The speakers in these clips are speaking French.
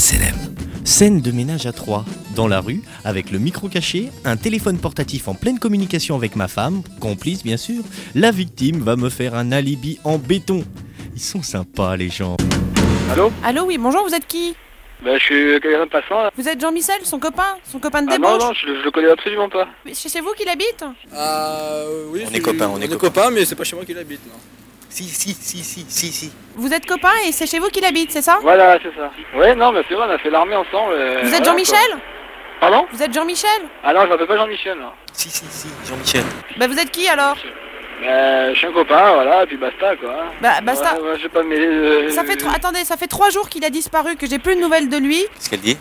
Selem. Scène de ménage à trois, dans la rue, avec le micro caché, un téléphone portatif en pleine communication avec ma femme, complice bien sûr. La victime va me faire un alibi en béton. Ils sont sympas les gens. Allô Allô, oui, bonjour, vous êtes qui Bah je suis quelqu'un de passant là. Vous êtes Jean-Michel, son copain Son copain de Ah non, débauche non, je, je le connais absolument pas. Mais C'est chez vous qu'il habite Ah oui, On c'est- est copains, on est on est copains, mais c'est pas chez moi qu'il habite. Non. Si, si, si, si, si, si. Vous êtes copain et c'est chez vous qu'il habite, c'est ça Voilà, c'est ça. Ouais, non, mais c'est vrai, on a fait l'armée ensemble. euh, Vous voilà, êtes Jean-Michel quoi. Pardon? Vous êtes Jean-Michel? Ah non, je m'appelle pas Jean-Michel. là. Si, si, si, Jean-Michel. Bah vous êtes qui alors? Bah, je suis un copain, voilà, et puis basta quoi. Bah basta. Ouais, ouais, je vais pas me mêler de- Ça fait trois... Attendez, ça fait trois jours qu'il a disparu, que j'ai plus de nouvelles de lui. Qu'est-ce qu'elle dit?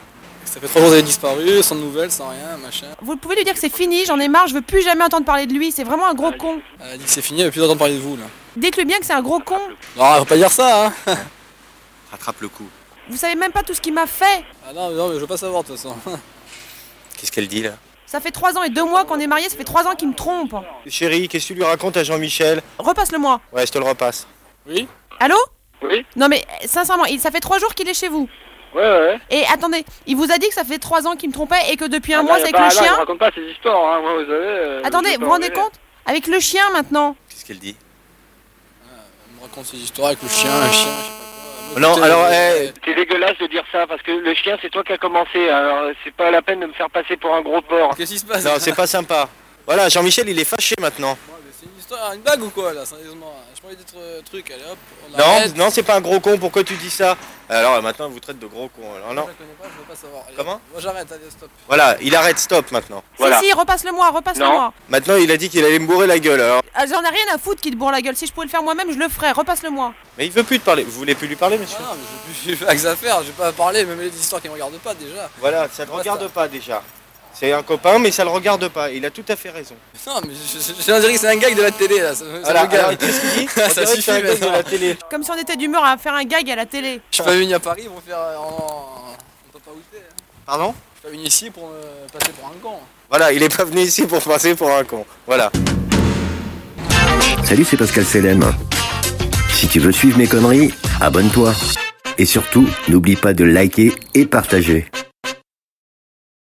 Ça fait trois jours qu'il est disparu, sans nouvelles, sans rien, machin. Vous pouvez lui dire que c'est fini, j'en ai marre, je veux plus jamais entendre parler de lui, c'est vraiment un gros con. Elle a dit que c'est fini, elle veut plus entendre parler de vous là. Dites-lui bien que c'est un gros con. Non, faut pas dire ça, hein. Rattrape le coup. Vous savez même pas tout ce qu'il m'a fait. Ah non, non, mais je veux pas savoir de toute façon. Qu'est-ce qu'elle dit là? Ça fait trois ans et deux mois qu'on est mariés, ça fait trois ans qu'il me trompe. Chérie, qu'est-ce que tu lui racontes à Jean-Michel? Repasse-le-moi. Ouais, je te le repasse. Oui Allô? Oui Non mais sincèrement, il- ça fait trois jours qu'il est chez vous. Ouais, ouais. Et attendez, il vous a dit que ça fait trois ans qu'il me trompait et que depuis un Ah, mois non, c'est avec le non, chien. Je raconte pas ces histoires, hein, moi, vous savez. euh, Attendez, vous rendez compte Avec le chien maintenant. Qu'est-ce qu'elle dit Elle me raconte ses histoires avec le chien, un chien, je sais pas quoi. Non, alors, euh, eh, C'est dégueulasse de dire ça, parce que le chien, c'est toi qui as commencé, alors c'est pas la peine de me faire passer pour un gros porc. Qu'est-ce qui se passe Non, c'est pas sympa. Voilà, Jean-Michel, il est fâché maintenant. Une blague ou quoi là, sérieusement Je parlais d'être euh, truc, allez hop, on Non, arrête. non, c'est pas un gros con, pourquoi tu dis ça Alors maintenant, il vous traite de gros con. Alors Moi, non. Je la connais pas, je veux pas savoir. Allez, Comment. Moi j'arrête, allez, stop. Voilà, il arrête, stop maintenant. Voilà. Si, si, repasse-le-moi, repasse-le-moi. Maintenant, il a dit qu'il allait me bourrer la gueule, alors. Ah, J'en ai rien à foutre qu'il te bourre la gueule. Si je pouvais le faire moi-même, je le ferais. Repasse-le-moi. Mais il veut plus te parler. Vous voulez plus lui parler, monsieur non, mais j'ai plus affaires, je vais pas parler, même les histoires qui me regardent pas déjà. Voilà, ça ne Basta. regarde pas déjà. C'est un copain, mais ça le regarde pas. Il a tout à fait raison. Non, mais je, je, je, on dirait que c'est un gag de la télé là. Ça, Voilà, alors, qu'est-ce qu'il dit Ça On suffit c'est un gars de la télé. Comme si on était d'humeur à faire un gag à la télé. Je suis pas venu à Paris, ils vont faire euh, en. On peut pas goûter. hein. Pardon Je suis pas venu ici pour me passer pour un con. Voilà, il est pas venu ici pour passer pour un con. Voilà. Salut, c'est Pascal Selem. Si tu veux suivre mes conneries, abonne-toi. Et surtout, n'oublie pas de liker et partager.